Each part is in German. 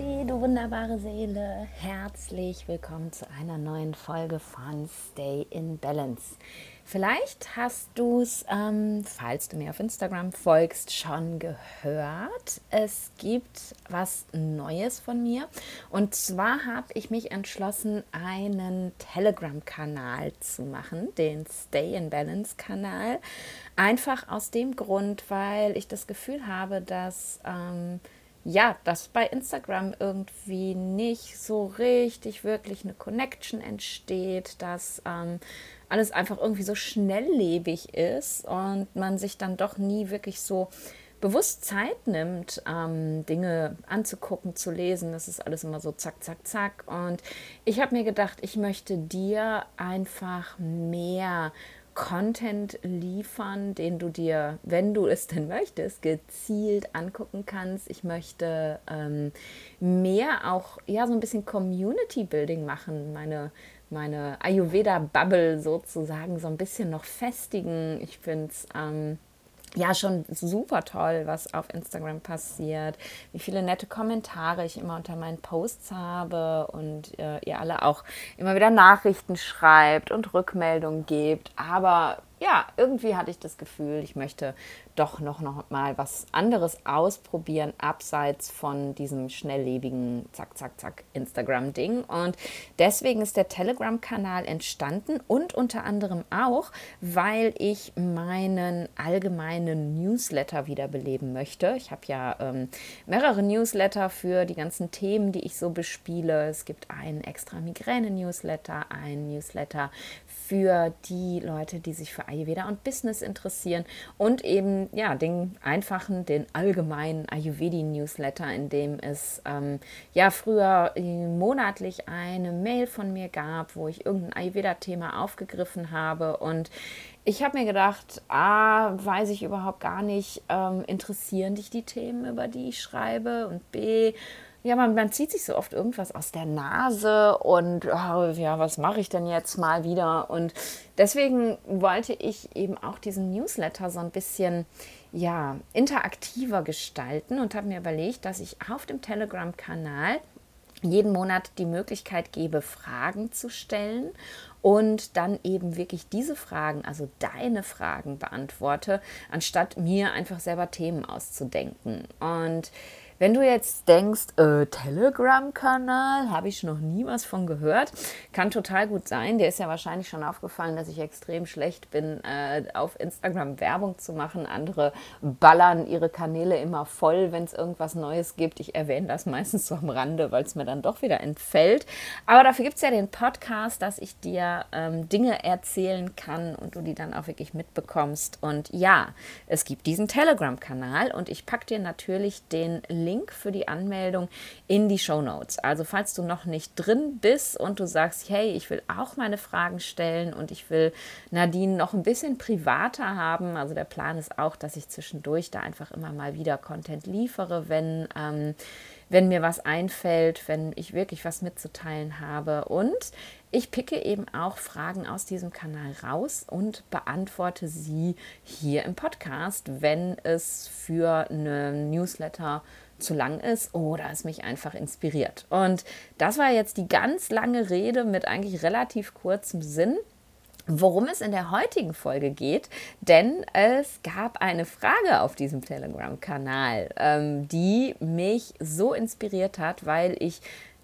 Namaste, du wunderbare Seele. Herzlich willkommen zu einer neuen Folge von Stay in Balance. Vielleicht hast du es, ähm, falls du mir auf Instagram folgst, schon gehört. Es gibt was Neues von mir. Und zwar habe ich mich entschlossen, einen Telegram-Kanal zu machen, den Stay in Balance-Kanal. Einfach aus dem Grund, weil ich das Gefühl habe, dass... Ähm, ja, dass bei Instagram irgendwie nicht so richtig wirklich eine Connection entsteht, dass ähm, alles einfach irgendwie so schnelllebig ist und man sich dann doch nie wirklich so bewusst Zeit nimmt, ähm, Dinge anzugucken, zu lesen. Das ist alles immer so zack, zack, zack. Und ich habe mir gedacht, ich möchte dir einfach mehr Content liefern, den du dir, wenn du es denn möchtest, gezielt angucken kannst. Ich möchte ähm, mehr auch, ja, so ein bisschen Community Building machen, meine, meine Ayurveda-Bubble sozusagen so ein bisschen noch festigen. Ich finde es ähm, ja schon super toll, was auf Instagram passiert, wie viele nette Kommentare ich immer unter meinen Posts habe und äh, ihr alle auch immer wieder Nachrichten schreibt und Rückmeldungen gebt. Aber ja, irgendwie hatte ich das Gefühl, ich möchte doch noch, noch mal was anderes ausprobieren, abseits von diesem schnelllebigen Zack, Zack, Zack Instagram-Ding. Und deswegen ist der Telegram-Kanal entstanden und unter anderem auch, weil ich meinen allgemeinen Newsletter wiederbeleben möchte. Ich habe ja ähm, mehrere Newsletter für die ganzen Themen, die ich so bespiele. Es gibt einen extra Migräne-Newsletter, einen Newsletter für die Leute, die sich für Ayurveda und Business interessieren und eben ja den einfachen, den allgemeinen Ayurvedi-Newsletter, in dem es ähm, ja früher äh, monatlich eine Mail von mir gab, wo ich irgendein Ayurveda-Thema aufgegriffen habe und ich habe mir gedacht, A, weiß ich überhaupt gar nicht, ähm, interessieren dich die Themen, über die ich schreibe und B, ja, man, man zieht sich so oft irgendwas aus der Nase und oh, ja, was mache ich denn jetzt mal wieder? Und deswegen wollte ich eben auch diesen Newsletter so ein bisschen ja, interaktiver gestalten und habe mir überlegt, dass ich auf dem Telegram-Kanal jeden Monat die Möglichkeit gebe, Fragen zu stellen und dann eben wirklich diese Fragen, also deine Fragen beantworte, anstatt mir einfach selber Themen auszudenken. Und wenn du jetzt denkst, äh, Telegram-Kanal, habe ich noch nie was von gehört, kann total gut sein. Dir ist ja wahrscheinlich schon aufgefallen, dass ich extrem schlecht bin, äh, auf Instagram Werbung zu machen. Andere ballern ihre Kanäle immer voll, wenn es irgendwas Neues gibt. Ich erwähne das meistens so am Rande, weil es mir dann doch wieder entfällt. Aber dafür gibt es ja den Podcast, dass ich dir ähm, Dinge erzählen kann und du die dann auch wirklich mitbekommst. Und ja, es gibt diesen Telegram-Kanal und ich packe dir natürlich den Link Link für die Anmeldung in die Show Notes. Also falls du noch nicht drin bist und du sagst, hey, ich will auch meine Fragen stellen und ich will Nadine noch ein bisschen privater haben. Also der Plan ist auch, dass ich zwischendurch da einfach immer mal wieder Content liefere, wenn ähm, wenn mir was einfällt, wenn ich wirklich was mitzuteilen habe. Und ich picke eben auch Fragen aus diesem Kanal raus und beantworte sie hier im Podcast, wenn es für eine Newsletter zu lang ist oder es mich einfach inspiriert. Und das war jetzt die ganz lange Rede mit eigentlich relativ kurzem Sinn worum es in der heutigen Folge geht, denn es gab eine Frage auf diesem Telegram-Kanal, ähm, die mich so inspiriert hat, weil ich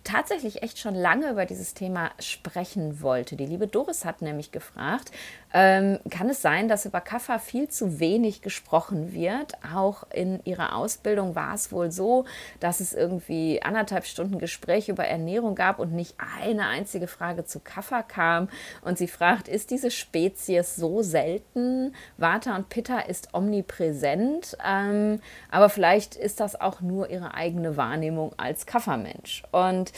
tatsächlich echt schon lange über dieses Thema sprechen wollte. Die liebe Doris hat nämlich gefragt, ähm, kann es sein, dass über Kaffa viel zu wenig gesprochen wird? Auch in ihrer Ausbildung war es wohl so, dass es irgendwie anderthalb Stunden Gespräch über Ernährung gab und nicht eine einzige Frage zu Kaffa kam. Und sie fragt, ist diese Spezies so selten? Vata und Pitta ist omnipräsent, ähm, aber vielleicht ist das auch nur ihre eigene Wahrnehmung als Kaffermensch. Und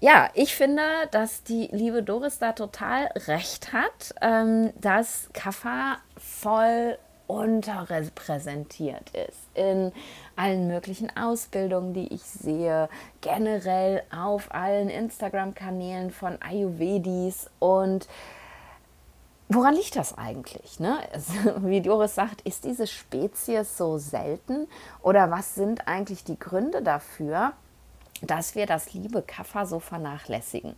ja, ich finde, dass die liebe Doris da total recht hat, ähm, dass Kaffa voll unterrepräsentiert ist in allen möglichen Ausbildungen, die ich sehe, generell auf allen Instagram-Kanälen von Ayurvedis und Woran liegt das eigentlich? Ne? Also, wie Doris sagt, ist diese Spezies so selten oder was sind eigentlich die Gründe dafür? Dass wir das liebe Kaffer so vernachlässigen.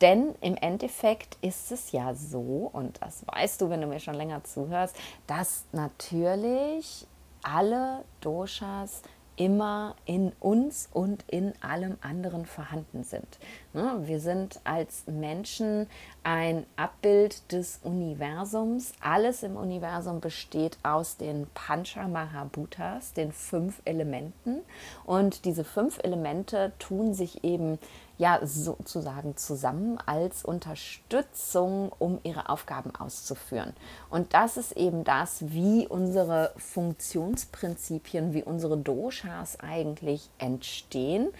Denn im Endeffekt ist es ja so, und das weißt du, wenn du mir schon länger zuhörst, dass natürlich alle Doshas immer in uns und in allem anderen vorhanden sind. Ne, wir sind als Menschen ein Abbild des Universums. Alles im Universum besteht aus den Pancha Mahabhutas, den fünf Elementen. Und diese fünf Elemente tun sich eben ja sozusagen zusammen als Unterstützung, um ihre Aufgaben auszuführen. Und das ist eben das, wie unsere Funktionsprinzipien, wie unsere Doshas eigentlich entstehen.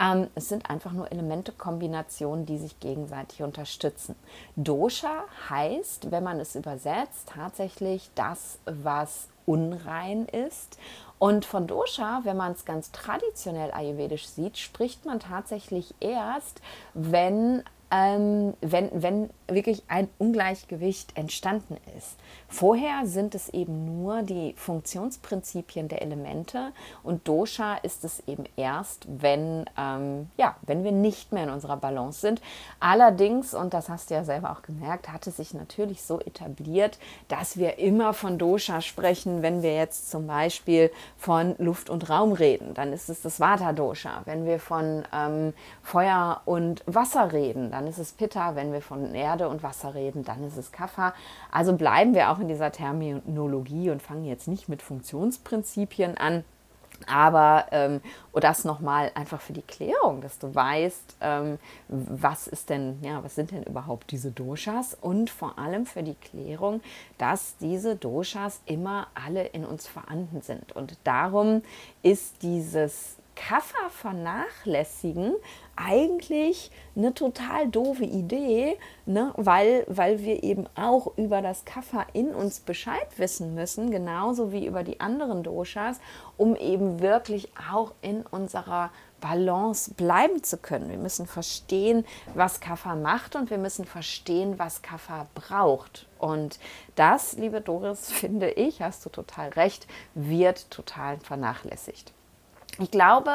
Ähm, es sind einfach nur Elementekombinationen, die sich gegenseitig unterstützen. Dosha heißt, wenn man es übersetzt, tatsächlich das, was unrein ist. Und von Dosha, wenn man es ganz traditionell ayurvedisch sieht, spricht man tatsächlich erst, wenn ähm, wenn, wenn wirklich ein Ungleichgewicht entstanden ist. Vorher sind es eben nur die Funktionsprinzipien der Elemente und Dosha ist es eben erst, wenn, ähm, ja, wenn wir nicht mehr in unserer Balance sind. Allerdings, und das hast du ja selber auch gemerkt, hat es sich natürlich so etabliert, dass wir immer von Dosha sprechen, wenn wir jetzt zum Beispiel von Luft und Raum reden. Dann ist es das Vata-Dosha. Wenn wir von ähm, Feuer und Wasser reden, dann ist es Pitta. Wenn wir von Erde und Wasser reden, dann ist es Kapha. Also bleiben wir auch in dieser Terminologie und fangen jetzt nicht mit Funktionsprinzipien an. Aber ähm, das nochmal einfach für die Klärung, dass du weißt, ähm, was ist denn, ja, was sind denn überhaupt diese Doshas und vor allem für die Klärung, dass diese Doshas immer alle in uns vorhanden sind. Und darum ist dieses Kaffer vernachlässigen eigentlich eine total doofe Idee, ne? weil, weil wir eben auch über das Kaffer in uns Bescheid wissen müssen, genauso wie über die anderen Doshas, um eben wirklich auch in unserer Balance bleiben zu können. Wir müssen verstehen, was Kaffer macht und wir müssen verstehen, was Kaffer braucht. Und das, liebe Doris, finde ich, hast du total recht, wird total vernachlässigt. Ich glaube,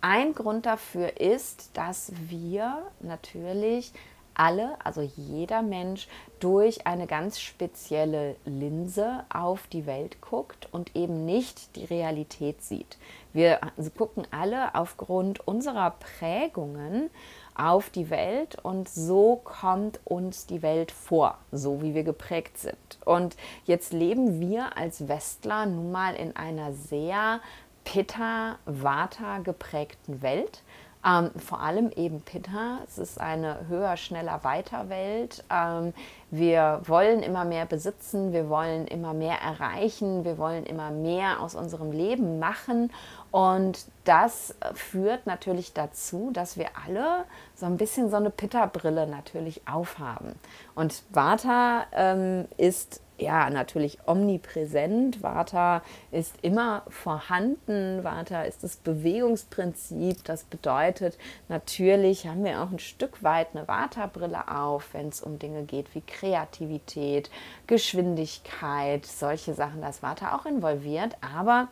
ein Grund dafür ist, dass wir natürlich alle, also jeder Mensch, durch eine ganz spezielle Linse auf die Welt guckt und eben nicht die Realität sieht. Wir gucken alle aufgrund unserer Prägungen auf die Welt und so kommt uns die Welt vor, so wie wir geprägt sind. Und jetzt leben wir als Westler nun mal in einer sehr Pitta-Vata geprägten Welt. Ähm, vor allem eben Pitta. Es ist eine höher, schneller, weiter Welt. Ähm, wir wollen immer mehr besitzen, wir wollen immer mehr erreichen, wir wollen immer mehr aus unserem Leben machen. Und das führt natürlich dazu, dass wir alle so ein bisschen so eine Pitta-Brille natürlich aufhaben. Und Vata ähm, ist ja, natürlich omnipräsent. Vata ist immer vorhanden. Vata ist das Bewegungsprinzip. Das bedeutet, natürlich haben wir auch ein Stück weit eine Vata-Brille auf, wenn es um Dinge geht wie Kreativität, Geschwindigkeit, solche Sachen. Das Vata auch involviert, aber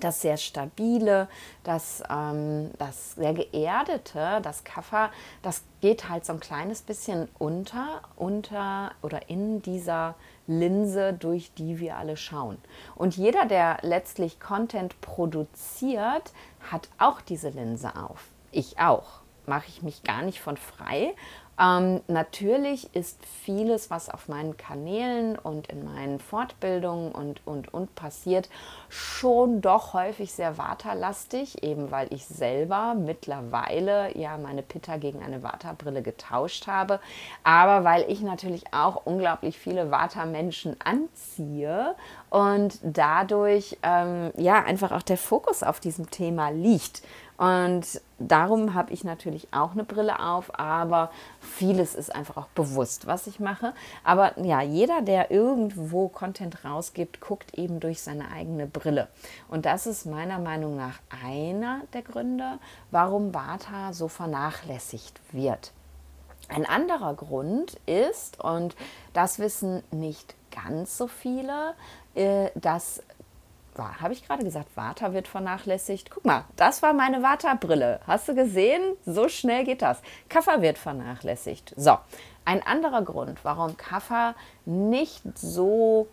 das sehr stabile, das, ähm, das sehr geerdete, das Kaffer, das geht halt so ein kleines bisschen unter, unter oder in dieser Linse, durch die wir alle schauen. Und jeder, der letztlich Content produziert, hat auch diese Linse auf. Ich auch. Mache ich mich gar nicht von frei, ähm, natürlich ist vieles, was auf meinen Kanälen und in meinen Fortbildungen und, und, und passiert, schon doch häufig sehr waterlastig, eben weil ich selber mittlerweile ja meine Pitta gegen eine Waterbrille getauscht habe, aber weil ich natürlich auch unglaublich viele Watermenschen anziehe und dadurch ähm, ja einfach auch der Fokus auf diesem Thema liegt. Und darum habe ich natürlich auch eine Brille auf, aber vieles ist einfach auch bewusst, was ich mache. Aber ja, jeder, der irgendwo Content rausgibt, guckt eben durch seine eigene Brille. Und das ist meiner Meinung nach einer der Gründe, warum Vata so vernachlässigt wird. Ein anderer Grund ist, und das wissen nicht ganz so viele, äh, dass habe ich gerade gesagt, Vata wird vernachlässigt? Guck mal, das war meine Vata-Brille. Hast du gesehen? So schnell geht das. Kapha wird vernachlässigt. So, ein anderer Grund, warum Kapha nicht so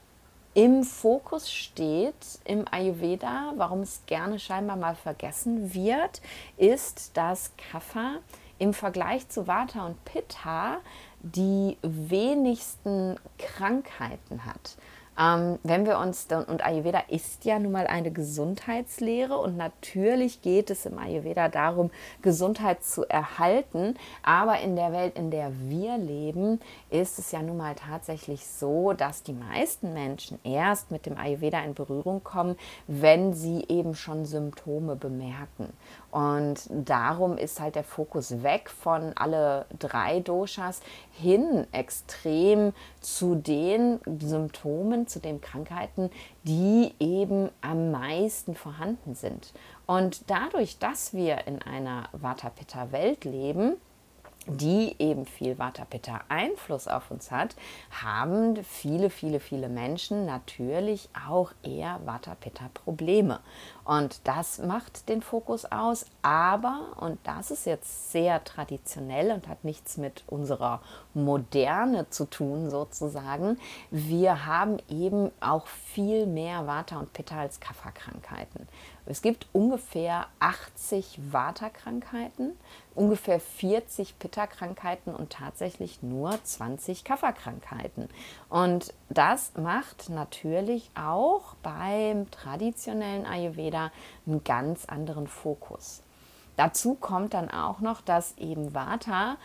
im Fokus steht im Ayurveda, warum es gerne scheinbar mal vergessen wird, ist, dass Kapha im Vergleich zu Vata und Pitta die wenigsten Krankheiten hat. Ähm, wenn wir uns, und Ayurveda ist ja nun mal eine Gesundheitslehre und natürlich geht es im Ayurveda darum, Gesundheit zu erhalten, aber in der Welt, in der wir leben, ist es ja nun mal tatsächlich so, dass die meisten Menschen erst mit dem Ayurveda in Berührung kommen, wenn sie eben schon Symptome bemerken. Und darum ist halt der Fokus weg von alle drei Doshas hin extrem zu den Symptomen, zu den Krankheiten, die eben am meisten vorhanden sind. Und dadurch, dass wir in einer Vata-Pitta-Welt leben, die eben viel Vata-Pitta Einfluss auf uns hat, haben viele, viele, viele Menschen natürlich auch eher Vata-Pitta Probleme. Und das macht den Fokus aus. Aber, und das ist jetzt sehr traditionell und hat nichts mit unserer Moderne zu tun, sozusagen, wir haben eben auch viel mehr Vata und Pitta als Kapha-Krankheiten. Es gibt ungefähr 80 Vata-Krankheiten, ungefähr 40 Pitta-Krankheiten und tatsächlich nur 20 Kapha-Krankheiten. Und das macht natürlich auch beim traditionellen Ayurveda einen ganz anderen Fokus. Dazu kommt dann auch noch, dass eben Vata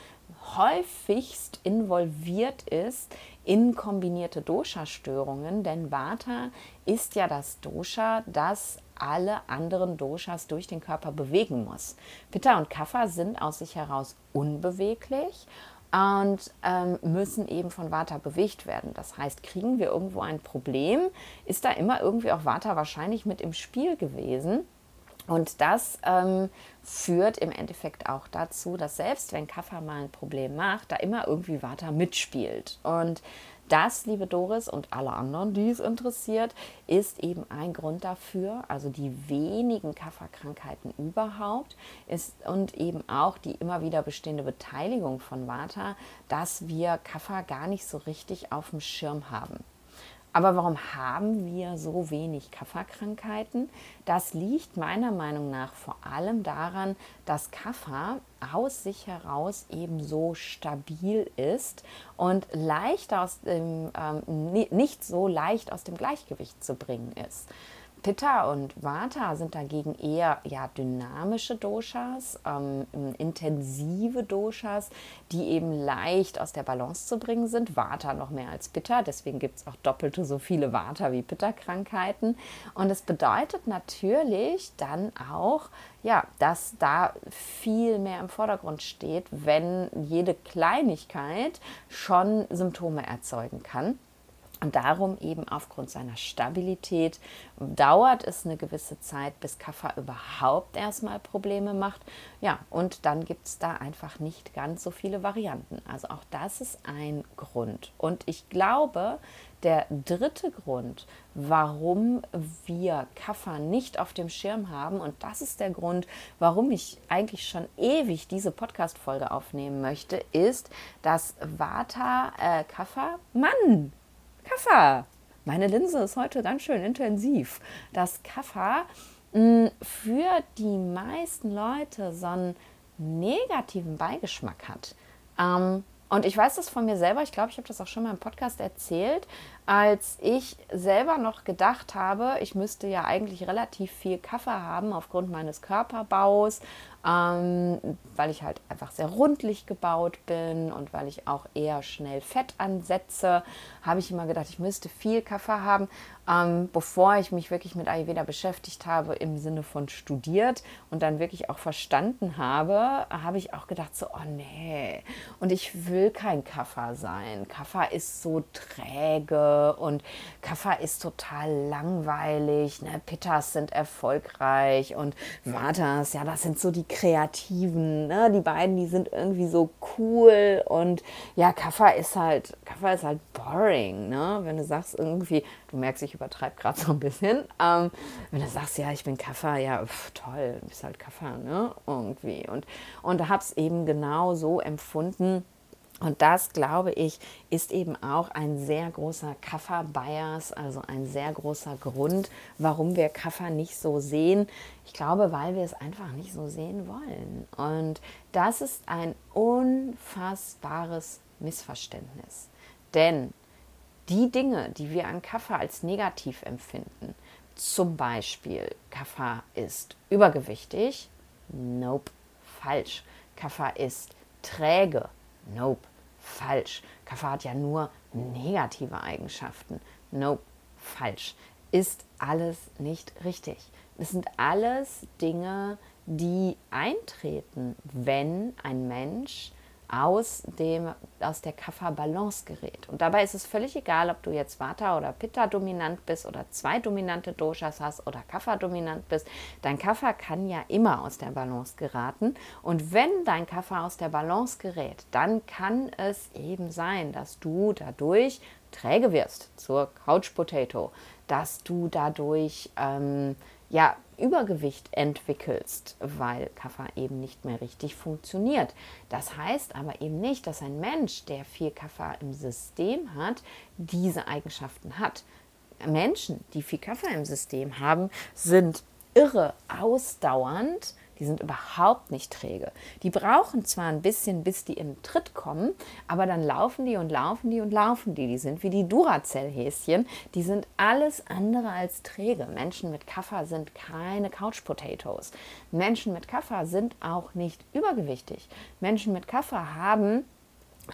häufigst involviert ist in kombinierte Dosha-Störungen, denn Vata ist ja das Dosha, das alle anderen Doshas durch den Körper bewegen muss. Pitta und Kapha sind aus sich heraus unbeweglich und ähm, müssen eben von Vata bewegt werden. Das heißt, kriegen wir irgendwo ein Problem, ist da immer irgendwie auch Vata wahrscheinlich mit im Spiel gewesen. Und das ähm, führt im Endeffekt auch dazu, dass selbst wenn Kapha mal ein Problem macht, da immer irgendwie Vata mitspielt. Und das, liebe Doris und alle anderen, die es interessiert, ist eben ein Grund dafür, also die wenigen Kafferkrankheiten überhaupt ist und eben auch die immer wieder bestehende Beteiligung von Vata, dass wir Kaffer gar nicht so richtig auf dem Schirm haben. Aber warum haben wir so wenig Kafferkrankheiten? Das liegt meiner Meinung nach vor allem daran, dass Kaffer aus sich heraus eben so stabil ist und leicht aus dem, ähm, nicht so leicht aus dem Gleichgewicht zu bringen ist. Pitta und Vata sind dagegen eher ja, dynamische Doshas, ähm, intensive Doshas, die eben leicht aus der Balance zu bringen sind. Vata noch mehr als Pitta, deswegen gibt es auch doppelte so viele Vata wie Pitta-Krankheiten. Und es bedeutet natürlich dann auch, ja, dass da viel mehr im Vordergrund steht, wenn jede Kleinigkeit schon Symptome erzeugen kann. Und darum eben aufgrund seiner Stabilität dauert es eine gewisse Zeit, bis Kaffer überhaupt erstmal Probleme macht. Ja, und dann gibt es da einfach nicht ganz so viele Varianten. Also auch das ist ein Grund. Und ich glaube, der dritte Grund, warum wir Kaffer nicht auf dem Schirm haben, und das ist der Grund, warum ich eigentlich schon ewig diese Podcast-Folge aufnehmen möchte, ist, dass Vata, äh, Kaffer, Mann, Kaffer. Meine Linse ist heute ganz schön intensiv. Das Kaffer mm, für die meisten Leute so einen negativen Beigeschmack hat. Ähm, und ich weiß das von mir selber, ich glaube, ich habe das auch schon mal im Podcast erzählt, als ich selber noch gedacht habe, ich müsste ja eigentlich relativ viel Kaffee haben aufgrund meines Körperbaus, ähm, weil ich halt einfach sehr rundlich gebaut bin und weil ich auch eher schnell Fett ansetze, habe ich immer gedacht, ich müsste viel Kaffee haben. Ähm, bevor ich mich wirklich mit Ayurveda beschäftigt habe, im Sinne von studiert und dann wirklich auch verstanden habe, habe ich auch gedacht, so, oh nee, und ich will kein Kaffee sein. Kaffee ist so träge und Kaffa ist total langweilig, ne? Pittas sind erfolgreich und Vatas, ja, das sind so die Kreativen, ne? die beiden, die sind irgendwie so cool und ja, Kaffa ist halt, Kaffa ist halt boring, ne? wenn du sagst irgendwie, du merkst, ich übertreibe gerade so ein bisschen, ähm, wenn du sagst, ja, ich bin Kaffa, ja, pf, toll, du bist halt Kaffa, ne, irgendwie und, und hab's eben genau so empfunden, und das, glaube ich, ist eben auch ein sehr großer Kaffer-Bias, also ein sehr großer Grund, warum wir Kaffer nicht so sehen. Ich glaube, weil wir es einfach nicht so sehen wollen. Und das ist ein unfassbares Missverständnis. Denn die Dinge, die wir an Kaffer als negativ empfinden, zum Beispiel Kaffer ist übergewichtig, nope, falsch. Kaffer ist träge, Nope, falsch. Kaffee hat ja nur negative Eigenschaften. Nope, falsch. Ist alles nicht richtig. Es sind alles Dinge, die eintreten, wenn ein Mensch aus, dem, aus der Kapha-Balance gerät. Und dabei ist es völlig egal, ob du jetzt Vata oder Pitta dominant bist oder zwei dominante Doshas hast oder Kapha dominant bist. Dein Kapha kann ja immer aus der Balance geraten. Und wenn dein Kapha aus der Balance gerät, dann kann es eben sein, dass du dadurch träge wirst zur Couch Potato, dass du dadurch ähm, ja, Übergewicht entwickelst, weil Kaffer eben nicht mehr richtig funktioniert. Das heißt aber eben nicht, dass ein Mensch, der viel Kaffer im System hat, diese Eigenschaften hat. Menschen, die viel Kaffer im System haben, sind irre ausdauernd die sind überhaupt nicht träge. Die brauchen zwar ein bisschen, bis die in Tritt kommen, aber dann laufen die und laufen die und laufen die. Die sind wie die Duracell-Häschen. Die sind alles andere als träge. Menschen mit Kaffer sind keine Couch Potatoes. Menschen mit Kaffer sind auch nicht übergewichtig. Menschen mit Kaffer haben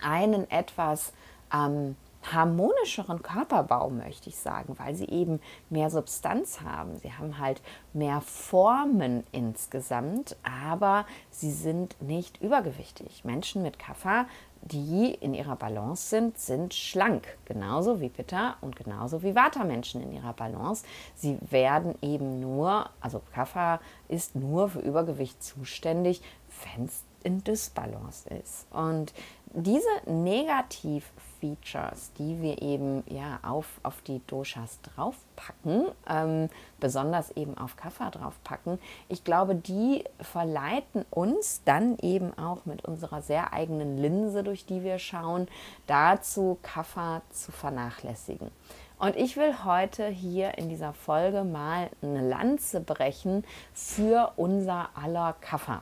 einen etwas ähm, harmonischeren Körperbau, möchte ich sagen, weil sie eben mehr Substanz haben. Sie haben halt mehr Formen insgesamt, aber sie sind nicht übergewichtig. Menschen mit Kaffer, die in ihrer Balance sind, sind schlank, genauso wie Pitta und genauso wie Vata-Menschen in ihrer Balance. Sie werden eben nur, also Kaffer ist nur für Übergewicht zuständig, wenn es in Dysbalance ist. Und diese Negativ-Features, die wir eben ja auf, auf die Doshas draufpacken, ähm, besonders eben auf Kapha draufpacken, ich glaube, die verleiten uns dann eben auch mit unserer sehr eigenen Linse, durch die wir schauen, dazu Kapha zu vernachlässigen. Und ich will heute hier in dieser Folge mal eine Lanze brechen für unser aller Kapha.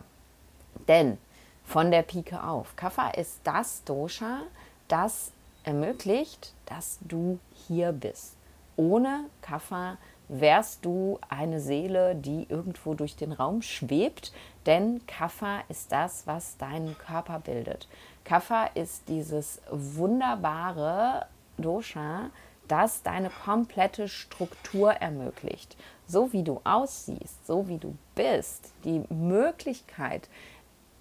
Denn von der Pike auf. Kapha ist das Dosha, das ermöglicht, dass du hier bist. Ohne Kapha wärst du eine Seele, die irgendwo durch den Raum schwebt, denn Kapha ist das, was deinen Körper bildet. Kapha ist dieses wunderbare Dosha, das deine komplette Struktur ermöglicht. So wie du aussiehst, so wie du bist, die Möglichkeit,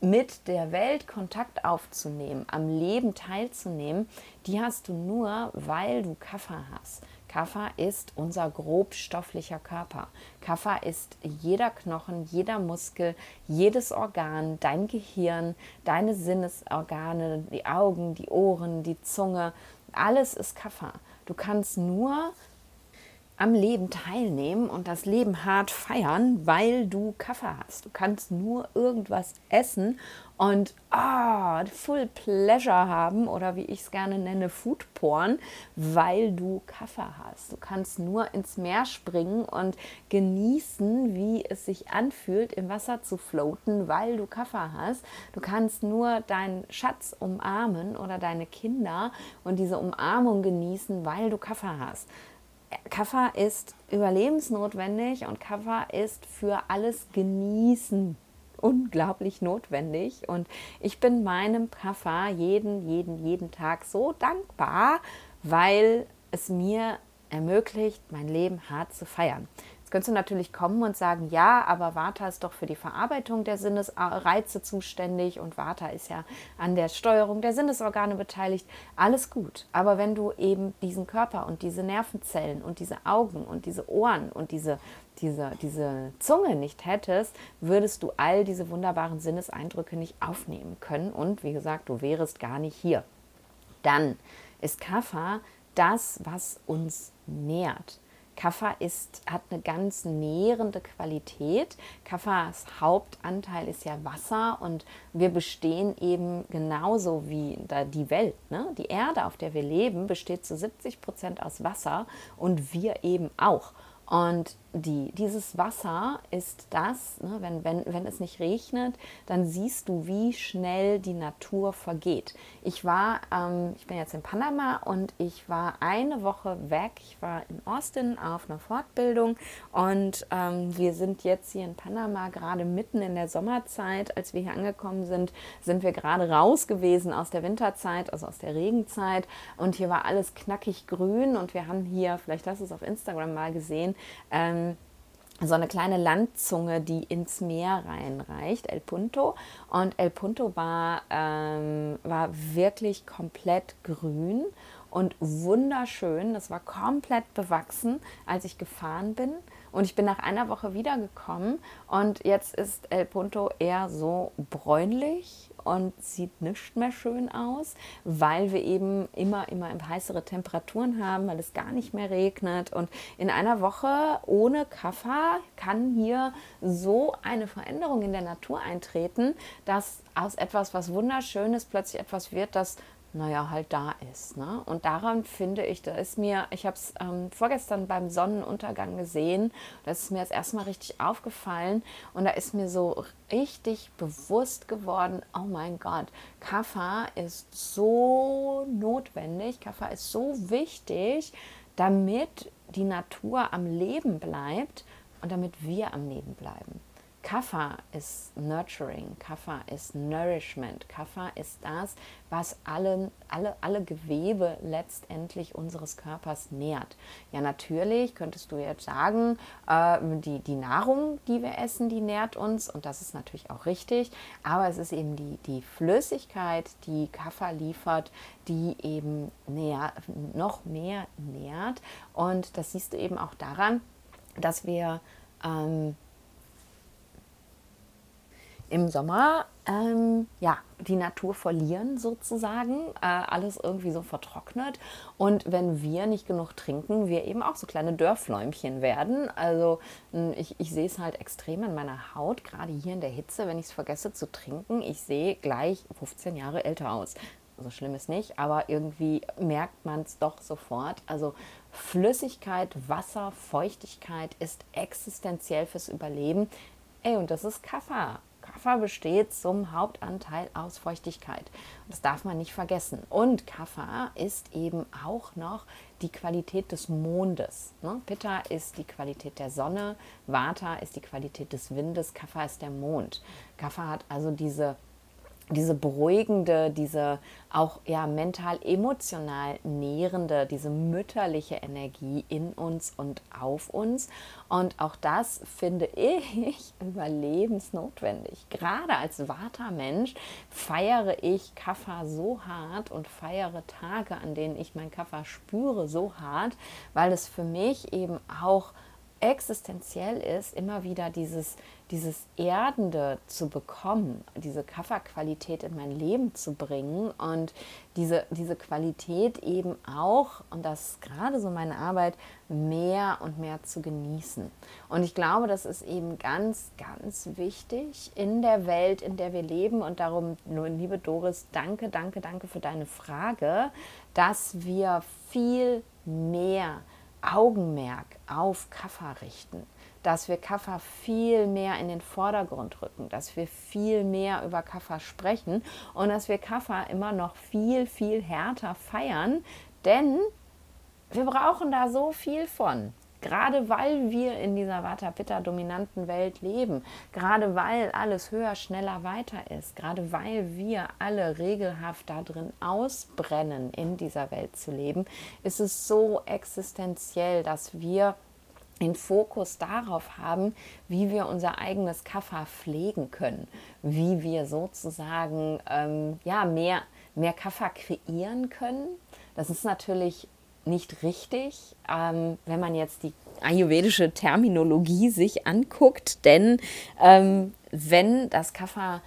mit der Welt Kontakt aufzunehmen, am Leben teilzunehmen, die hast du nur, weil du Kaffa hast. Kaffa ist unser grobstofflicher Körper. Kaffa ist jeder Knochen, jeder Muskel, jedes Organ, dein Gehirn, deine Sinnesorgane, die Augen, die Ohren, die Zunge. Alles ist Kaffa. Du kannst nur am Leben teilnehmen und das Leben hart feiern, weil du Kaffee hast. Du kannst nur irgendwas essen und oh, Full Pleasure haben oder wie ich es gerne nenne, Food Porn, weil du Kaffee hast. Du kannst nur ins Meer springen und genießen, wie es sich anfühlt, im Wasser zu floaten, weil du Kaffee hast. Du kannst nur deinen Schatz umarmen oder deine Kinder und diese Umarmung genießen, weil du Kaffee hast. Kaffer ist überlebensnotwendig und Kaffer ist für alles Genießen unglaublich notwendig. Und ich bin meinem Kaffer jeden, jeden, jeden Tag so dankbar, weil es mir ermöglicht, mein Leben hart zu feiern. Jetzt könntest du natürlich kommen und sagen, ja, aber Vata ist doch für die Verarbeitung der Sinnesreize zuständig und Vata ist ja an der Steuerung der Sinnesorgane beteiligt. Alles gut. Aber wenn du eben diesen Körper und diese Nervenzellen und diese Augen und diese Ohren und diese, diese, diese Zunge nicht hättest, würdest du all diese wunderbaren Sinneseindrücke nicht aufnehmen können. Und wie gesagt, du wärest gar nicht hier. Dann ist Kapha das, was uns nährt. Kaffer ist, hat eine ganz nährende Qualität. Kaffers Hauptanteil ist ja Wasser und wir bestehen eben genauso wie die Welt. Ne? Die Erde, auf der wir leben, besteht zu 70 Prozent aus Wasser und wir eben auch. Und die, dieses Wasser ist das, ne, wenn, wenn, wenn es nicht regnet, dann siehst du, wie schnell die Natur vergeht. Ich war, ähm, ich bin jetzt in Panama und ich war eine Woche weg. Ich war in Austin auf einer Fortbildung und ähm, wir sind jetzt hier in Panama gerade mitten in der Sommerzeit. Als wir hier angekommen sind, sind wir gerade raus gewesen aus der Winterzeit, also aus der Regenzeit und hier war alles knackig grün und wir haben hier, vielleicht hast du es auf Instagram mal gesehen, ähm, so eine kleine Landzunge, die ins Meer reinreicht, El Punto. Und El Punto war, ähm, war wirklich komplett grün und wunderschön. Das war komplett bewachsen, als ich gefahren bin. Und ich bin nach einer Woche wiedergekommen und jetzt ist El Punto eher so bräunlich und sieht nicht mehr schön aus, weil wir eben immer, immer heißere Temperaturen haben, weil es gar nicht mehr regnet. Und in einer Woche ohne Kaffer kann hier so eine Veränderung in der Natur eintreten, dass aus etwas, was wunderschönes, plötzlich etwas wird, das naja, halt da ist. Ne? Und daran finde ich, da ist mir, ich habe es ähm, vorgestern beim Sonnenuntergang gesehen, da ist mir jetzt erstmal richtig aufgefallen und da ist mir so richtig bewusst geworden, oh mein Gott, Kaffa ist so notwendig, Kaffa ist so wichtig, damit die Natur am Leben bleibt und damit wir am Leben bleiben. Kapha ist Nurturing, Kapha ist Nourishment, Kapha ist das, was alle, alle, alle Gewebe letztendlich unseres Körpers nährt. Ja, natürlich könntest du jetzt sagen, äh, die, die Nahrung, die wir essen, die nährt uns und das ist natürlich auch richtig, aber es ist eben die, die Flüssigkeit, die Kapha liefert, die eben näher, noch mehr nährt und das siehst du eben auch daran, dass wir ähm, im Sommer ähm, ja, die Natur verlieren sozusagen, äh, alles irgendwie so vertrocknet. Und wenn wir nicht genug trinken, wir eben auch so kleine Dörrfläumchen werden. Also ich, ich sehe es halt extrem an meiner Haut, gerade hier in der Hitze, wenn ich es vergesse zu trinken. Ich sehe gleich 15 Jahre älter aus. So schlimm ist nicht, aber irgendwie merkt man es doch sofort. Also Flüssigkeit, Wasser, Feuchtigkeit ist existenziell fürs Überleben. Ey, und das ist Kaffer. Kaffer besteht zum Hauptanteil aus Feuchtigkeit. Das darf man nicht vergessen. Und Kaffer ist eben auch noch die Qualität des Mondes. Ne? Pitta ist die Qualität der Sonne, Vata ist die Qualität des Windes, Kaffer ist der Mond. Kaffer hat also diese diese beruhigende, diese auch ja mental emotional nährende, diese mütterliche Energie in uns und auf uns und auch das finde ich überlebensnotwendig. Gerade als Vata-Mensch feiere ich Kaffer so hart und feiere Tage, an denen ich mein Kaffer spüre, so hart, weil es für mich eben auch existenziell ist, immer wieder dieses, dieses Erdende zu bekommen, diese Kafferqualität in mein Leben zu bringen und diese, diese Qualität eben auch, und das ist gerade so meine Arbeit, mehr und mehr zu genießen. Und ich glaube, das ist eben ganz, ganz wichtig in der Welt, in der wir leben. Und darum, liebe Doris, danke, danke, danke für deine Frage, dass wir viel mehr Augenmerk auf Kaffer richten, dass wir Kaffer viel mehr in den Vordergrund rücken, dass wir viel mehr über Kaffer sprechen und dass wir Kaffer immer noch viel, viel härter feiern, denn wir brauchen da so viel von. Gerade weil wir in dieser Vata-Pitta-dominanten Welt leben, gerade weil alles höher, schneller, weiter ist, gerade weil wir alle regelhaft da drin ausbrennen, in dieser Welt zu leben, ist es so existenziell, dass wir den Fokus darauf haben, wie wir unser eigenes Kaffer pflegen können, wie wir sozusagen ähm, ja, mehr, mehr Kaffer kreieren können. Das ist natürlich nicht richtig, ähm, wenn man jetzt die ayurvedische Terminologie sich anguckt, denn ähm, wenn das Kaffer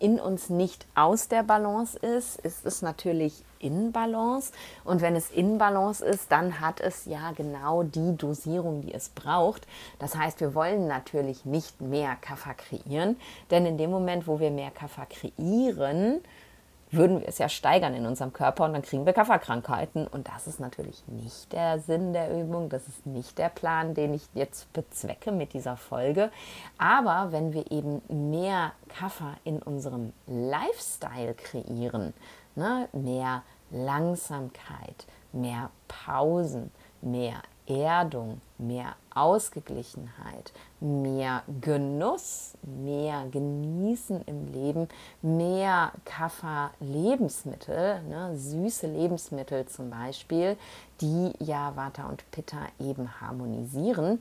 in uns nicht aus der Balance ist, ist es natürlich in Balance. Und wenn es in Balance ist, dann hat es ja genau die Dosierung, die es braucht. Das heißt, wir wollen natürlich nicht mehr Kaffer kreieren, denn in dem Moment, wo wir mehr Kaffer kreieren, würden wir es ja steigern in unserem Körper und dann kriegen wir Kafferkrankheiten. Und das ist natürlich nicht der Sinn der Übung, das ist nicht der Plan, den ich jetzt bezwecke mit dieser Folge. Aber wenn wir eben mehr Kaffer in unserem Lifestyle kreieren, ne, mehr Langsamkeit, mehr Pausen, mehr Erdung, mehr Ausgeglichenheit, mehr Genuss, mehr Genießen im Leben, mehr Kaffer-Lebensmittel, ne, süße Lebensmittel zum Beispiel, die ja Vata und Pitta eben harmonisieren.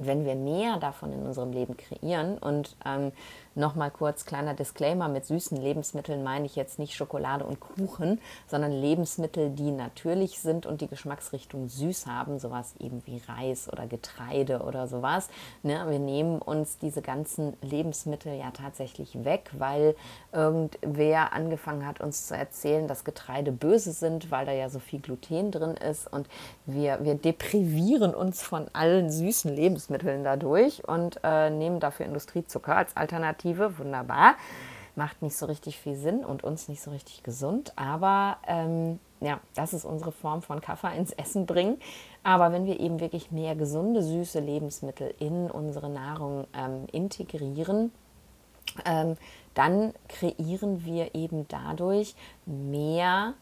wenn wir mehr davon in unserem Leben kreieren und ähm, Nochmal kurz kleiner Disclaimer, mit süßen Lebensmitteln meine ich jetzt nicht Schokolade und Kuchen, sondern Lebensmittel, die natürlich sind und die Geschmacksrichtung süß haben, sowas eben wie Reis oder Getreide oder sowas. Ne? Wir nehmen uns diese ganzen Lebensmittel ja tatsächlich weg, weil irgendwer angefangen hat, uns zu erzählen, dass Getreide böse sind, weil da ja so viel Gluten drin ist und wir, wir deprivieren uns von allen süßen Lebensmitteln dadurch und äh, nehmen dafür Industriezucker als Alternative Alternative, wunderbar. Macht nicht so richtig viel Sinn und uns nicht so richtig gesund, aber ähm, ja, das ist unsere Form von Kaffee ins Essen bringen. Aber wenn wir eben wirklich mehr gesunde, süße Lebensmittel in unsere Nahrung ähm, integrieren, ähm, dann kreieren wir eben dadurch mehr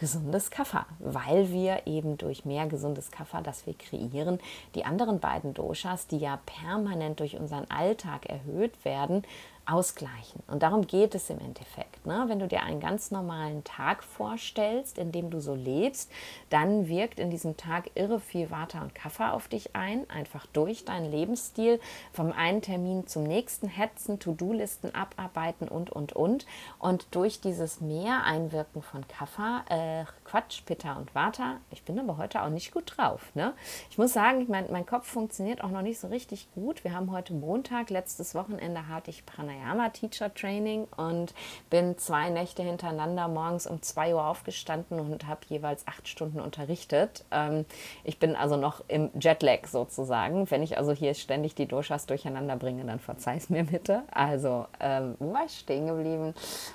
gesundes Kaffer, weil wir eben durch mehr gesundes Kaffer, das wir kreieren, die anderen beiden Doshas, die ja permanent durch unseren Alltag erhöht werden, ausgleichen. Und darum geht es im Endeffekt. Ne? Wenn du dir einen ganz normalen Tag vorstellst, in dem du so lebst, dann wirkt in diesem Tag irre viel Vata und Kaffer auf dich ein, einfach durch deinen Lebensstil, vom einen Termin zum nächsten hetzen, To-Do-Listen abarbeiten und, und, und. Und durch dieses mehr Einwirken von Kaffer, äh, Quatsch, Pitta und Vata, ich bin aber heute auch nicht gut drauf. Ne? Ich muss sagen, mein, mein Kopf funktioniert auch noch nicht so richtig gut. Wir haben heute Montag, letztes Wochenende hatte ich Pranayama Teacher Training und bin zwei Nächte hintereinander morgens um 2 Uhr aufgestanden und habe jeweils acht Stunden unterrichtet. Ähm, ich bin also noch im Jetlag sozusagen. Wenn ich also hier ständig die Doshas durcheinander bringe, dann verzeih es mir bitte. Also, ähm, wo war ich stehen geblieben?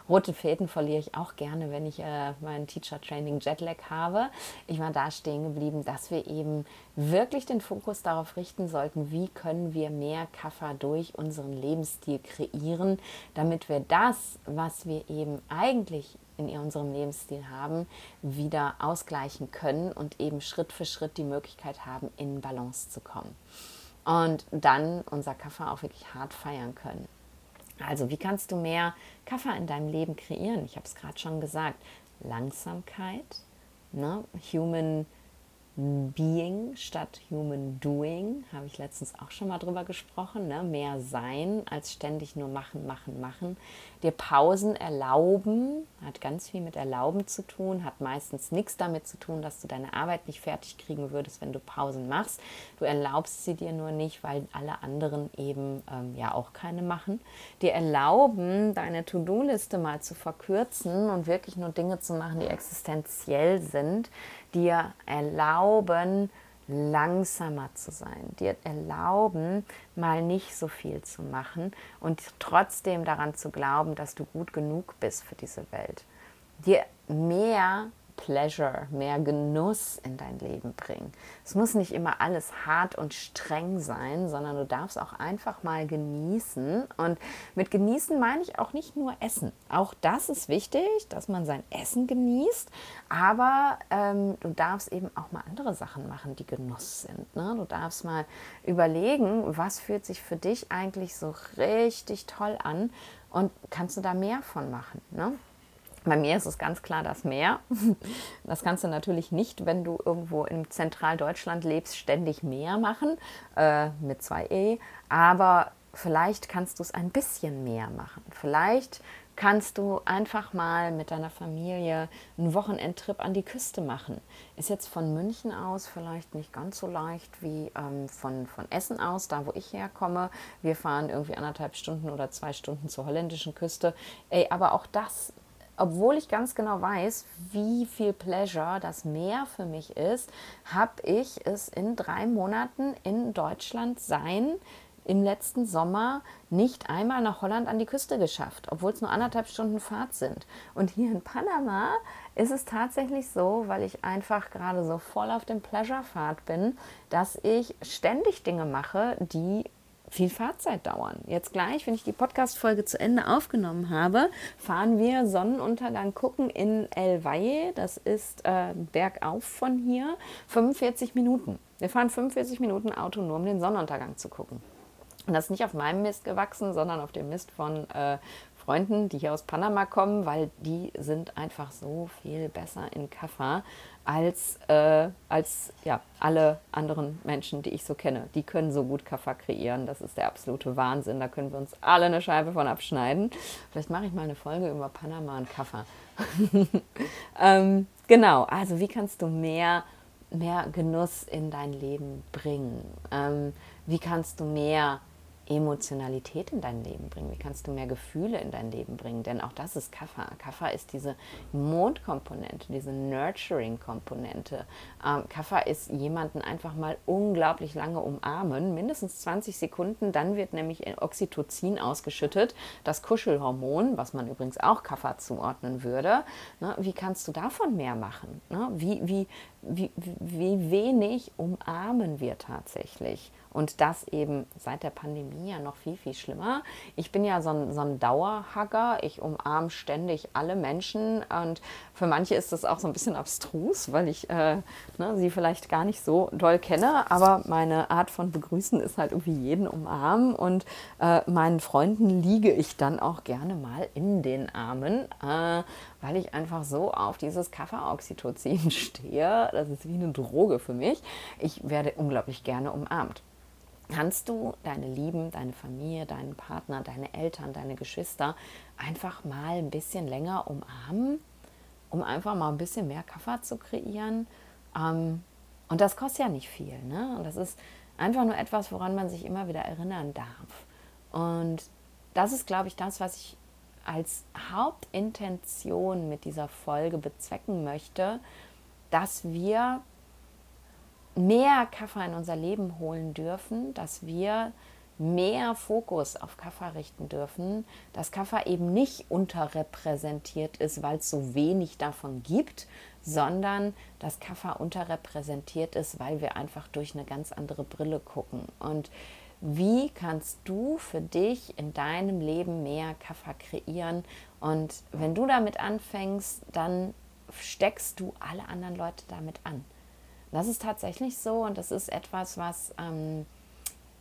Rote Fäden verliere ich auch gerne, wenn ich äh, mein Teacher Training Jetlag habe. Ich war da stehen geblieben, dass wir eben wirklich den Fokus darauf richten sollten, wie können wir mehr Kaffer durch unseren Lebensstil kreieren, damit wir das, was wir eben eigentlich in unserem Lebensstil haben, wieder ausgleichen können und eben Schritt für Schritt die Möglichkeit haben, in Balance zu kommen. Und dann unser Kaffer auch wirklich hart feiern können. Also, wie kannst du mehr Kaffer in deinem Leben kreieren? Ich habe es gerade schon gesagt. Langsamkeit, ne? Human Being statt Human Doing, habe ich letztens auch schon mal drüber gesprochen. Ne? Mehr sein als ständig nur machen, machen, machen. Dir Pausen erlauben, hat ganz viel mit Erlauben zu tun, hat meistens nichts damit zu tun, dass du deine Arbeit nicht fertig kriegen würdest, wenn du Pausen machst. Du erlaubst sie dir nur nicht, weil alle anderen eben ähm, ja auch keine machen. Dir erlauben, deine To-Do-Liste mal zu verkürzen und wirklich nur Dinge zu machen, die existenziell sind dir erlauben, langsamer zu sein, dir erlauben, mal nicht so viel zu machen und trotzdem daran zu glauben, dass du gut genug bist für diese Welt. Dir mehr Pleasure, mehr Genuss in dein Leben bringen. Es muss nicht immer alles hart und streng sein, sondern du darfst auch einfach mal genießen. Und mit genießen meine ich auch nicht nur Essen. Auch das ist wichtig, dass man sein Essen genießt. Aber ähm, du darfst eben auch mal andere Sachen machen, die Genuss sind. Ne? Du darfst mal überlegen, was fühlt sich für dich eigentlich so richtig toll an und kannst du da mehr von machen. Ne? Bei mir ist es ganz klar das Meer. Das kannst du natürlich nicht, wenn du irgendwo in Zentraldeutschland lebst, ständig Meer machen, äh, mit zwei E. Aber vielleicht kannst du es ein bisschen mehr machen. Vielleicht kannst du einfach mal mit deiner Familie einen Wochenendtrip an die Küste machen. Ist jetzt von München aus vielleicht nicht ganz so leicht wie ähm, von, von Essen aus, da wo ich herkomme. Wir fahren irgendwie anderthalb Stunden oder zwei Stunden zur holländischen Küste. Ey, aber auch das, obwohl ich ganz genau weiß, wie viel Pleasure das Meer für mich ist, habe ich es in drei Monaten in Deutschland sein im letzten Sommer nicht einmal nach Holland an die Küste geschafft, obwohl es nur anderthalb Stunden Fahrt sind. Und hier in Panama ist es tatsächlich so, weil ich einfach gerade so voll auf dem Pleasure-Fahrt bin, dass ich ständig Dinge mache, die viel Fahrzeit dauern. Jetzt gleich, wenn ich die Podcast-Folge zu Ende aufgenommen habe, fahren wir Sonnenuntergang gucken in El Valle. Das ist äh, bergauf von hier. 45 Minuten. Wir fahren 45 Minuten Auto nur, um den Sonnenuntergang zu gucken. Und das ist nicht auf meinem Mist gewachsen, sondern auf dem Mist von äh, Freunden, die hier aus Panama kommen, weil die sind einfach so viel besser in Kaffa als, äh, als ja, alle anderen Menschen, die ich so kenne. Die können so gut Kaffa kreieren. Das ist der absolute Wahnsinn. Da können wir uns alle eine Scheibe von abschneiden. Vielleicht mache ich mal eine Folge über Panama und Kaffa. ähm, genau, also wie kannst du mehr, mehr Genuss in dein Leben bringen? Ähm, wie kannst du mehr Emotionalität in dein Leben bringen? Wie kannst du mehr Gefühle in dein Leben bringen? Denn auch das ist Kaffa. Kaffa ist diese Mondkomponente, diese Nurturing-Komponente. Ähm, Kaffa ist jemanden einfach mal unglaublich lange umarmen, mindestens 20 Sekunden. Dann wird nämlich Oxytocin ausgeschüttet, das Kuschelhormon, was man übrigens auch Kaffa zuordnen würde. Ne? Wie kannst du davon mehr machen? Ne? Wie, wie, wie, wie wenig umarmen wir tatsächlich? Und das eben seit der Pandemie ja noch viel, viel schlimmer. Ich bin ja so ein, so ein Dauerhagger. Ich umarme ständig alle Menschen. Und für manche ist das auch so ein bisschen abstrus, weil ich äh, ne, sie vielleicht gar nicht so doll kenne. Aber meine Art von Begrüßen ist halt irgendwie jeden umarmen. Und äh, meinen Freunden liege ich dann auch gerne mal in den Armen. Äh, weil ich einfach so auf dieses Kaffeeoxytocin stehe. Das ist wie eine Droge für mich. Ich werde unglaublich gerne umarmt kannst du deine Lieben, deine Familie, deinen Partner, deine Eltern, deine Geschwister einfach mal ein bisschen länger umarmen, um einfach mal ein bisschen mehr Kaffee zu kreieren. Ähm, und das kostet ja nicht viel. Ne? Und das ist einfach nur etwas, woran man sich immer wieder erinnern darf. Und das ist, glaube ich, das, was ich als Hauptintention mit dieser Folge bezwecken möchte, dass wir mehr Kaffee in unser Leben holen dürfen, dass wir mehr Fokus auf Kaffee richten dürfen, dass Kaffee eben nicht unterrepräsentiert ist, weil es so wenig davon gibt, sondern dass Kaffee unterrepräsentiert ist, weil wir einfach durch eine ganz andere Brille gucken. Und wie kannst du für dich in deinem Leben mehr Kaffee kreieren? Und wenn du damit anfängst, dann steckst du alle anderen Leute damit an. Das ist tatsächlich so und das ist etwas, was, ähm,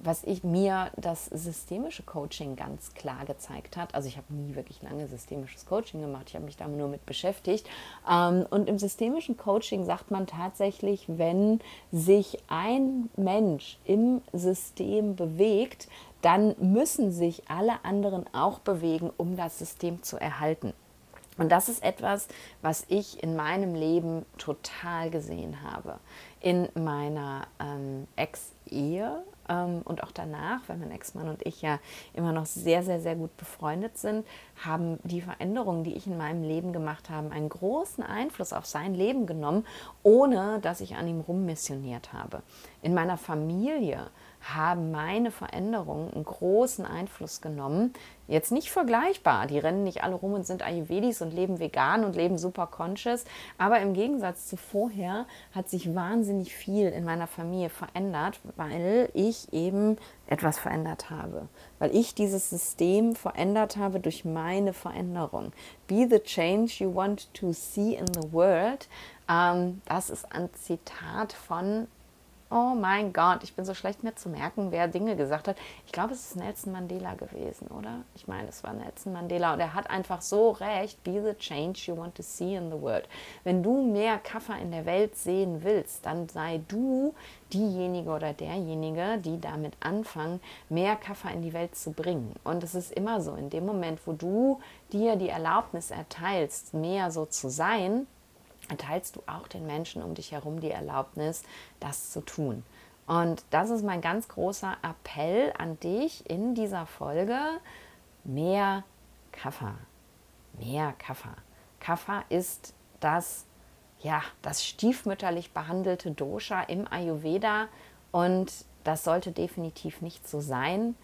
was ich mir das systemische Coaching ganz klar gezeigt hat. Also ich habe nie wirklich lange systemisches Coaching gemacht, ich habe mich da nur mit beschäftigt. Ähm, und im systemischen Coaching sagt man tatsächlich, wenn sich ein Mensch im System bewegt, dann müssen sich alle anderen auch bewegen, um das System zu erhalten. Und das ist etwas, was ich in meinem Leben total gesehen habe. In meiner ähm, Ex-Ehe ähm, und auch danach, weil mein Ex-Mann und ich ja immer noch sehr, sehr, sehr gut befreundet sind, haben die Veränderungen, die ich in meinem Leben gemacht habe, einen großen Einfluss auf sein Leben genommen, ohne dass ich an ihm rummissioniert habe. In meiner Familie haben meine Veränderungen einen großen Einfluss genommen. Jetzt nicht vergleichbar, die rennen nicht alle rum und sind Ayurvedis und leben vegan und leben super conscious, aber im Gegensatz zu vorher hat sich wahnsinnig viel in meiner Familie verändert, weil ich eben etwas verändert habe, weil ich dieses System verändert habe durch meine Veränderung. Be the change you want to see in the world. Ähm, das ist ein Zitat von Oh mein Gott, ich bin so schlecht mir zu merken, wer Dinge gesagt hat. Ich glaube, es ist Nelson Mandela gewesen, oder? Ich meine, es war Nelson Mandela und er hat einfach so recht. Be the change you want to see in the world. Wenn du mehr Kaffer in der Welt sehen willst, dann sei du diejenige oder derjenige, die damit anfangen, mehr Kaffer in die Welt zu bringen. Und es ist immer so, in dem Moment, wo du dir die Erlaubnis erteilst, mehr so zu sein, erteilst du auch den Menschen um dich herum die Erlaubnis, das zu tun. Und das ist mein ganz großer Appell an dich in dieser Folge. Mehr Kaffer. Mehr Kaffer. Kaffer ist das, ja, das stiefmütterlich behandelte Dosha im Ayurveda und das sollte definitiv nicht so sein.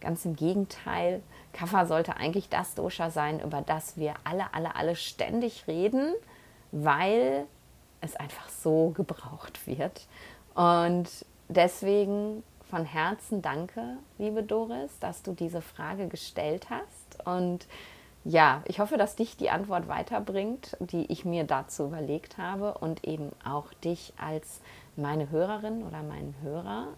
Ganz im Gegenteil, Kaffer sollte eigentlich das Dosha sein, über das wir alle, alle, alle ständig reden weil es einfach so gebraucht wird. Und deswegen von Herzen danke, liebe Doris, dass du diese Frage gestellt hast. Und ja, ich hoffe, dass dich die Antwort weiterbringt, die ich mir dazu überlegt habe und eben auch dich als meine Hörerin oder meinen Hörer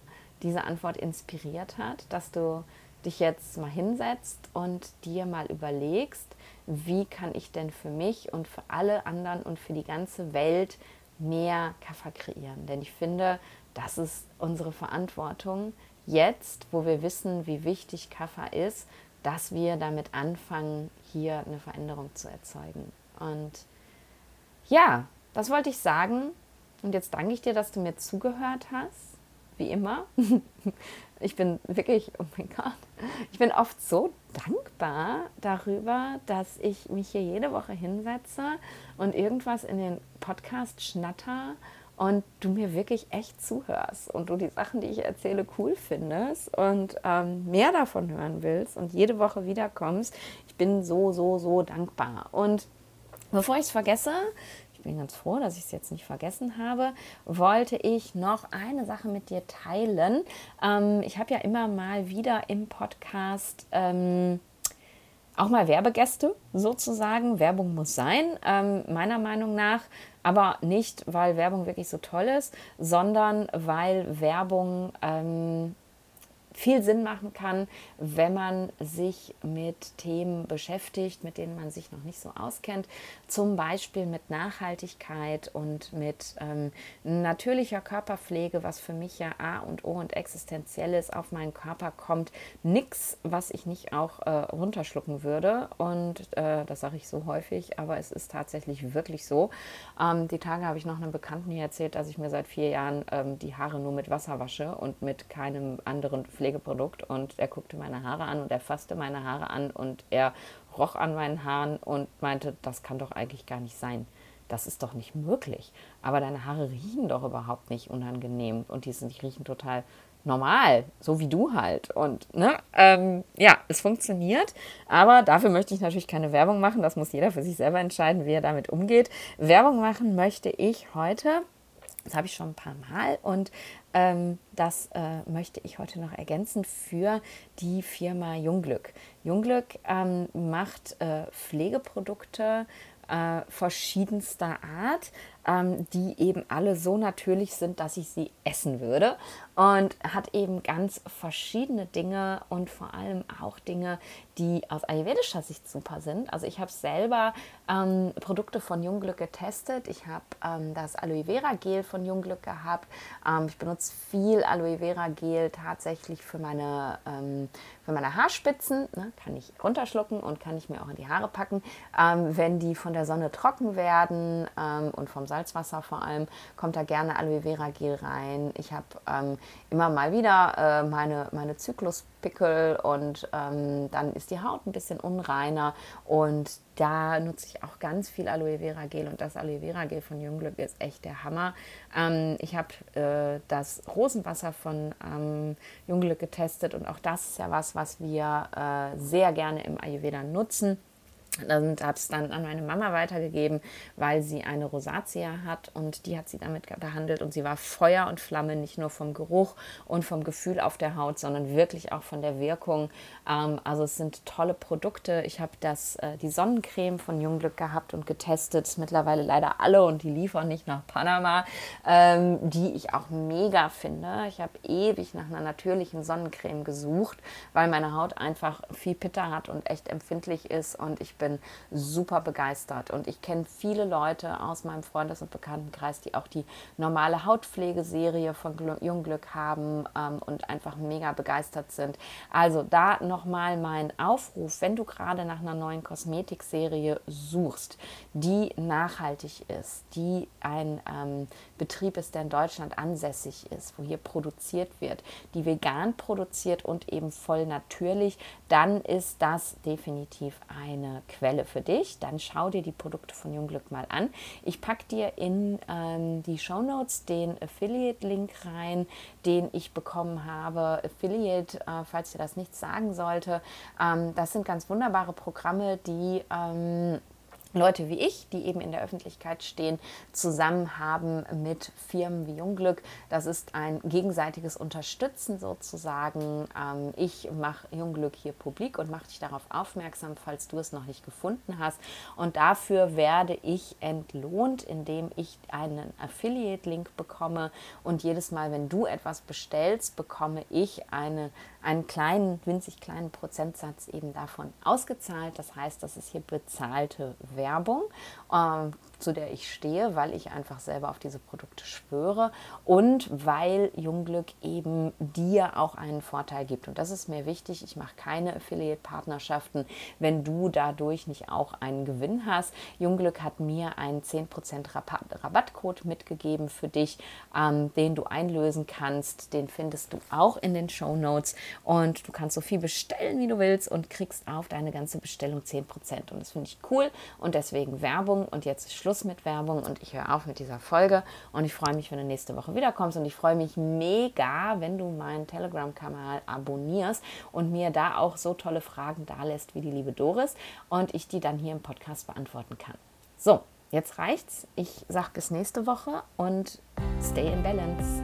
diese Antwort inspiriert hat, dass du dich jetzt mal hinsetzt und dir mal überlegst, wie kann ich denn für mich und für alle anderen und für die ganze Welt mehr Kaffer kreieren. Denn ich finde, das ist unsere Verantwortung jetzt, wo wir wissen, wie wichtig Kaffer ist, dass wir damit anfangen, hier eine Veränderung zu erzeugen. Und ja, das wollte ich sagen. Und jetzt danke ich dir, dass du mir zugehört hast wie immer. Ich bin wirklich, oh mein Gott, ich bin oft so dankbar darüber, dass ich mich hier jede Woche hinsetze und irgendwas in den Podcast schnatter und du mir wirklich echt zuhörst und du die Sachen, die ich erzähle, cool findest und ähm, mehr davon hören willst und jede Woche wiederkommst. Ich bin so, so, so dankbar. Und bevor ich es vergesse, bin ganz froh, dass ich es jetzt nicht vergessen habe, wollte ich noch eine Sache mit dir teilen. Ähm, ich habe ja immer mal wieder im Podcast ähm, auch mal Werbegäste sozusagen. Werbung muss sein, ähm, meiner Meinung nach. Aber nicht, weil Werbung wirklich so toll ist, sondern weil Werbung ähm, viel Sinn machen kann, wenn man sich mit Themen beschäftigt, mit denen man sich noch nicht so auskennt. Zum Beispiel mit Nachhaltigkeit und mit ähm, natürlicher Körperpflege, was für mich ja A und O und existenziell ist, auf meinen Körper kommt. Nichts, was ich nicht auch äh, runterschlucken würde. Und äh, das sage ich so häufig, aber es ist tatsächlich wirklich so. Ähm, die Tage habe ich noch einem Bekannten hier erzählt, dass ich mir seit vier Jahren ähm, die Haare nur mit Wasser wasche und mit keinem anderen Pflege Pflegeprodukt und er guckte meine Haare an und er fasste meine Haare an und er roch an meinen Haaren und meinte, das kann doch eigentlich gar nicht sein. Das ist doch nicht möglich. Aber deine Haare riechen doch überhaupt nicht unangenehm und die, sind, die riechen total normal, so wie du halt. Und ne, ähm, ja, es funktioniert, aber dafür möchte ich natürlich keine Werbung machen. Das muss jeder für sich selber entscheiden, wie er damit umgeht. Werbung machen möchte ich heute. Das habe ich schon ein paar Mal und das äh, möchte ich heute noch ergänzen für die Firma Jungglück. Jungglück ähm, macht äh, Pflegeprodukte äh, verschiedenster Art, ähm, die eben alle so natürlich sind, dass ich sie essen würde. Und hat eben ganz verschiedene Dinge und vor allem auch Dinge, die aus ayurvedischer Sicht super sind. Also ich habe selber ähm, Produkte von Jungglück getestet. Ich habe ähm, das Aloe Vera Gel von Jungglück gehabt. Ähm, ich benutze viel Aloe Vera Gel tatsächlich für meine, ähm, für meine Haarspitzen. Ne? Kann ich runterschlucken und kann ich mir auch in die Haare packen. Ähm, wenn die von der Sonne trocken werden und vom Salzwasser vor allem, kommt da gerne Aloe Vera Gel rein. Ich habe ähm, immer mal wieder äh, meine, meine Zykluspickel und ähm, dann ist die Haut ein bisschen unreiner und da nutze ich auch ganz viel Aloe Vera Gel und das Aloe Vera Gel von Jungglück ist echt der Hammer. Ähm, ich habe äh, das Rosenwasser von ähm, Jungglück getestet und auch das ist ja was, was wir äh, sehr gerne im Ayurveda nutzen und habe es dann an meine Mama weitergegeben, weil sie eine Rosatia hat und die hat sie damit behandelt und sie war Feuer und Flamme, nicht nur vom Geruch und vom Gefühl auf der Haut, sondern wirklich auch von der Wirkung. Ähm, also es sind tolle Produkte. Ich habe das äh, die Sonnencreme von Jungglück gehabt und getestet, mittlerweile leider alle und die liefern nicht nach Panama, ähm, die ich auch mega finde. Ich habe ewig nach einer natürlichen Sonnencreme gesucht, weil meine Haut einfach viel Pitter hat und echt empfindlich ist und ich bin bin super begeistert. Und ich kenne viele Leute aus meinem Freundes- und Bekanntenkreis, die auch die normale Hautpflegeserie von Jungglück haben ähm, und einfach mega begeistert sind. Also da nochmal mein Aufruf, wenn du gerade nach einer neuen Kosmetikserie suchst, die nachhaltig ist, die ein ähm, Betrieb ist, der in Deutschland ansässig ist, wo hier produziert wird, die vegan produziert und eben voll natürlich, dann ist das definitiv eine Quelle für dich. Dann schau dir die Produkte von Jungglück mal an. Ich packe dir in ähm, die Show Notes den Affiliate-Link rein, den ich bekommen habe. Affiliate, äh, falls dir das nichts sagen sollte, ähm, das sind ganz wunderbare Programme, die ähm, Leute wie ich, die eben in der Öffentlichkeit stehen, zusammen haben mit Firmen wie Jungglück. Das ist ein gegenseitiges Unterstützen sozusagen. Ähm, ich mache Jungglück hier publik und mache dich darauf aufmerksam, falls du es noch nicht gefunden hast. Und dafür werde ich entlohnt, indem ich einen Affiliate-Link bekomme. Und jedes Mal, wenn du etwas bestellst, bekomme ich eine einen kleinen, winzig kleinen Prozentsatz eben davon ausgezahlt. Das heißt, das ist hier bezahlte Werbung. Ähm, zu der ich stehe, weil ich einfach selber auf diese Produkte schwöre und weil Jungglück eben dir auch einen Vorteil gibt. Und das ist mir wichtig. Ich mache keine Affiliate-Partnerschaften, wenn du dadurch nicht auch einen Gewinn hast. Jungglück hat mir einen 10% Rabattcode mitgegeben für dich, ähm, den du einlösen kannst. Den findest du auch in den Show Notes. Und du kannst so viel bestellen, wie du willst und kriegst auf deine ganze Bestellung 10%. Und das finde ich cool und deswegen Werbung. Und jetzt ist Schluss mit Werbung und ich höre auf mit dieser Folge. Und ich freue mich, wenn du nächste Woche wiederkommst. Und ich freue mich mega, wenn du meinen Telegram-Kanal abonnierst und mir da auch so tolle Fragen da lässt wie die liebe Doris und ich die dann hier im Podcast beantworten kann. So, jetzt reicht's. Ich sage bis nächste Woche und stay in balance.